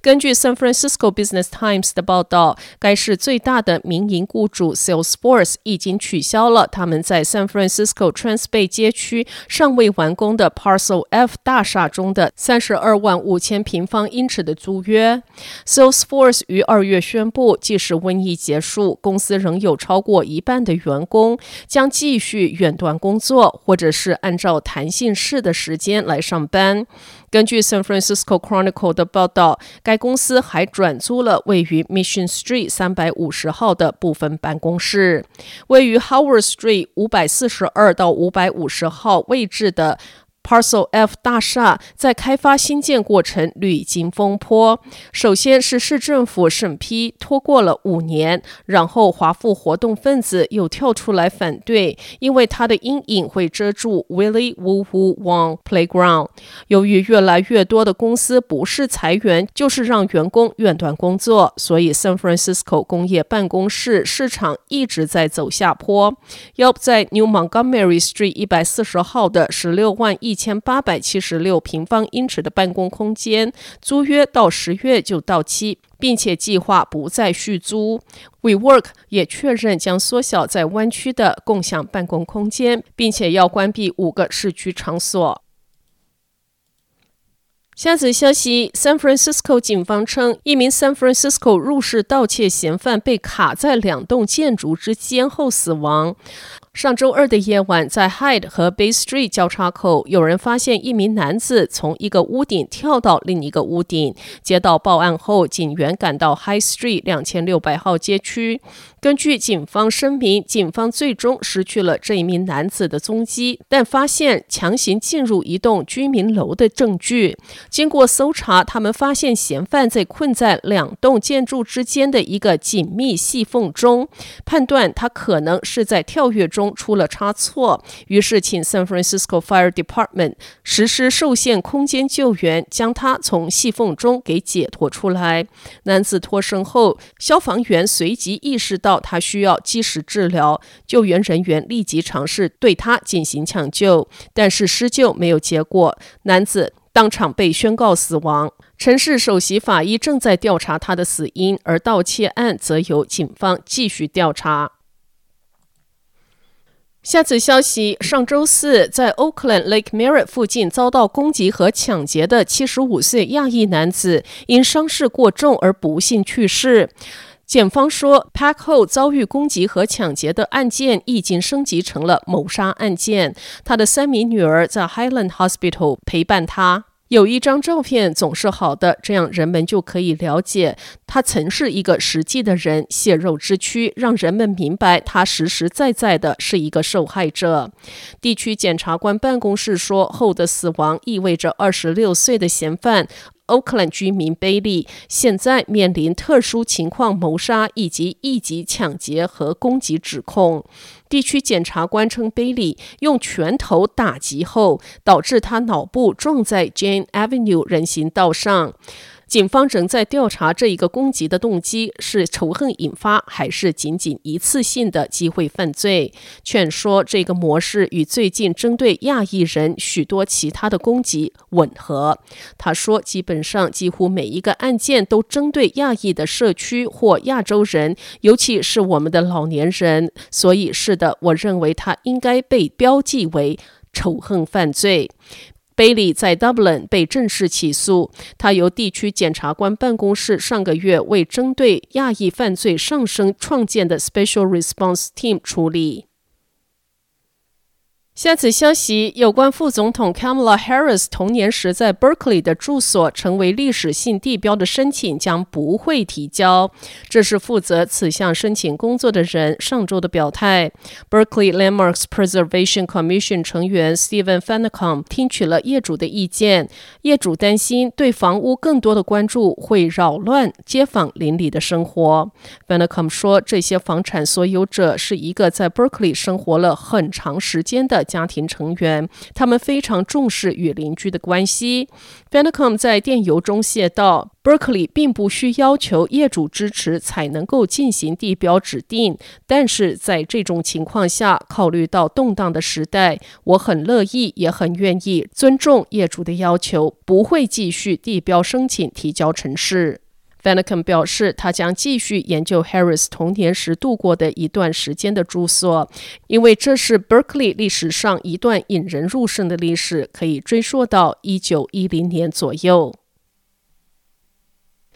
根据 San Francisco Business Times 的报道，该市最大的民营雇主 Salesforce 已经取消了他们在 San Francisco Transbay 街区尚未完工的 Parcel F 大厦中的三十二万五千平方英尺的租约。Salesforce 于二月宣布，即使瘟疫结束，公司仍有超过一半的员工将继续远端工作，或者是按照弹性式的时间来上班。根据 San Francisco Chronicle 的报道，该公司还转租了位于 Mission Street 三百五十号的部分办公室，位于 Howard Street 五百四十二到五百五十号位置的。Parcel F 大厦在开发新建过程屡经风波，首先是市政府审批拖过了五年，然后华府活动分子又跳出来反对，因为它的阴影会遮住 Willy Woo Woo Wong Playground。由于越来越多的公司不是裁员，就是让员工远端工作，所以 San Francisco 工业办公室市场一直在走下坡。要不在 New Montgomery Street 一百四十号的十六万亿。一千八百七十六平方英尺的办公空间租约到十月就到期，并且计划不再续租。WeWork 也确认将缩小在湾区的共享办公空间，并且要关闭五个市区场所。下则消息：San Francisco 警方称，一名 San Francisco 入室盗窃嫌犯被卡在两栋建筑之间后死亡。上周二的夜晚，在 Hyde 和 Bay Street 交叉口，有人发现一名男子从一个屋顶跳到另一个屋顶。接到报案后，警员赶到 High Street 两千六百号街区。根据警方声明，警方最终失去了这一名男子的踪迹，但发现强行进入一栋居民楼的证据。经过搜查，他们发现嫌犯在困在两栋建筑之间的一个紧密细缝中，判断他可能是在跳跃中。出了差错，于是请 San Francisco Fire Department 实施受限空间救援，将他从细缝中给解脱出来。男子脱身后，消防员随即意识到他需要及时治疗，救援人员立即尝试对他进行抢救，但是施救没有结果，男子当场被宣告死亡。城市首席法医正在调查他的死因，而盗窃案则由警方继续调查。下次消息：上周四，在 Oakland Lake Merritt 附近遭到攻击和抢劫的七十五岁亚裔男子，因伤势过重而不幸去世。检方说，Pack 后遭遇攻击和抢劫的案件已经升级成了谋杀案件。他的三名女儿在 Highland Hospital 陪伴他。有一张照片总是好的，这样人们就可以了解他曾是一个实际的人，血肉之躯让人们明白他实实在在的是一个受害者。地区检察官办公室说，后的死亡意味着二十六岁的嫌犯。Oakland 居民贝利现在面临特殊情况谋杀以及一级抢劫和攻击指控。地区检察官称，贝利用拳头打击后，导致他脑部撞在 Jane Avenue 人行道上。警方仍在调查这一个攻击的动机是仇恨引发，还是仅仅一次性的机会犯罪。劝说这个模式与最近针对亚裔人许多其他的攻击吻合。他说，基本上几乎每一个案件都针对亚裔的社区或亚洲人，尤其是我们的老年人。所以，是的，我认为他应该被标记为仇恨犯罪。贝利在 Dublin 被正式起诉，他由地区检察官办公室上个月为针对亚裔犯罪上升创建的 Special Response Team 处理。下次消息，有关副总统 Kamala Harris 童年时在 Berkeley 的住所成为历史性地标的申请将不会提交。这是负责此项申请工作的人上周的表态。Berkeley Landmarks Preservation Commission 成员 Stephen Finicum 听取了业主的意见，业主担心对房屋更多的关注会扰乱街坊邻里的生活。Finicum 说，这些房产所有者是一个在 Berkeley 生活了很长时间的家庭成员，他们非常重视与邻居的关系。Finicum 在电邮中写道：“Berkeley 并不需要求业主支持才能够进行地标指定，但是在这种情况下，考虑到动荡的时代，我很乐意也很愿意尊重业主的要求，不会继续地标申请提交城市式。” Finicum 表示，他将继续研究 Harris 童年时度过的一段时间的住所，因为这是 Berkeley 历史上一段引人入胜的历史，可以追溯到一九一零年左右。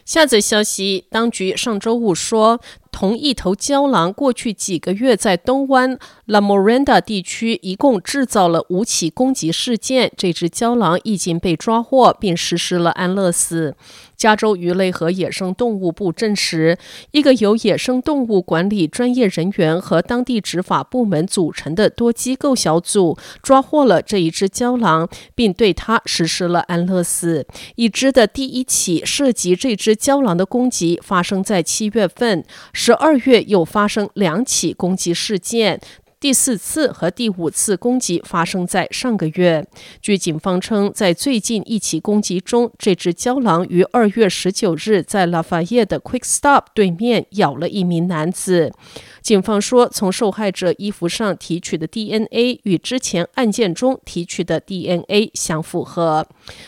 下则消息，当局上周五说，同一头郊狼过去几个月在东湾 La Miranda 地区一共制造了五起攻击事件。这只郊狼已经被抓获，并实施了安乐死。加州鱼类和野生动物部证实，一个由野生动物管理专业人员和当地执法部门组成的多机构小组抓获了这一只郊狼，并对它实施了安乐死。已知的第一起涉及这只郊狼的攻击发生在七月份，十二月又发生两起攻击事件。第四次和第五次攻击发生在上个月。据警方称，在最近一起攻击中，这只郊狼于二月十九日在拉法叶的 Quick Stop 对面咬了一名男子。警方说，从受害者衣服上提取的 DNA 与之前案件中提取的 DNA 相符合。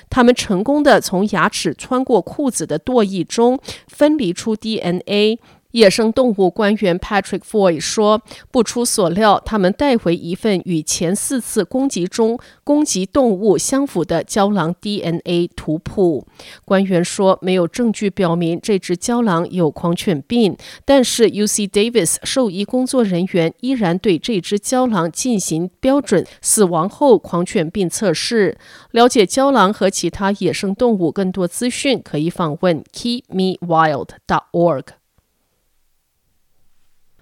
他们成功地从牙齿穿过裤子的唾液中分离出 DNA。野生动物官员 Patrick Foy 说：“不出所料，他们带回一份与前四次攻击中攻击动物相符的郊狼 DNA 图谱。”官员说：“没有证据表明这只郊狼有狂犬病，但是 UC Davis 兽医工作人员依然对这只郊狼进行标准死亡后狂犬病测试。”了解郊狼和其他野生动物更多资讯，可以访问 KeepMeWild.org。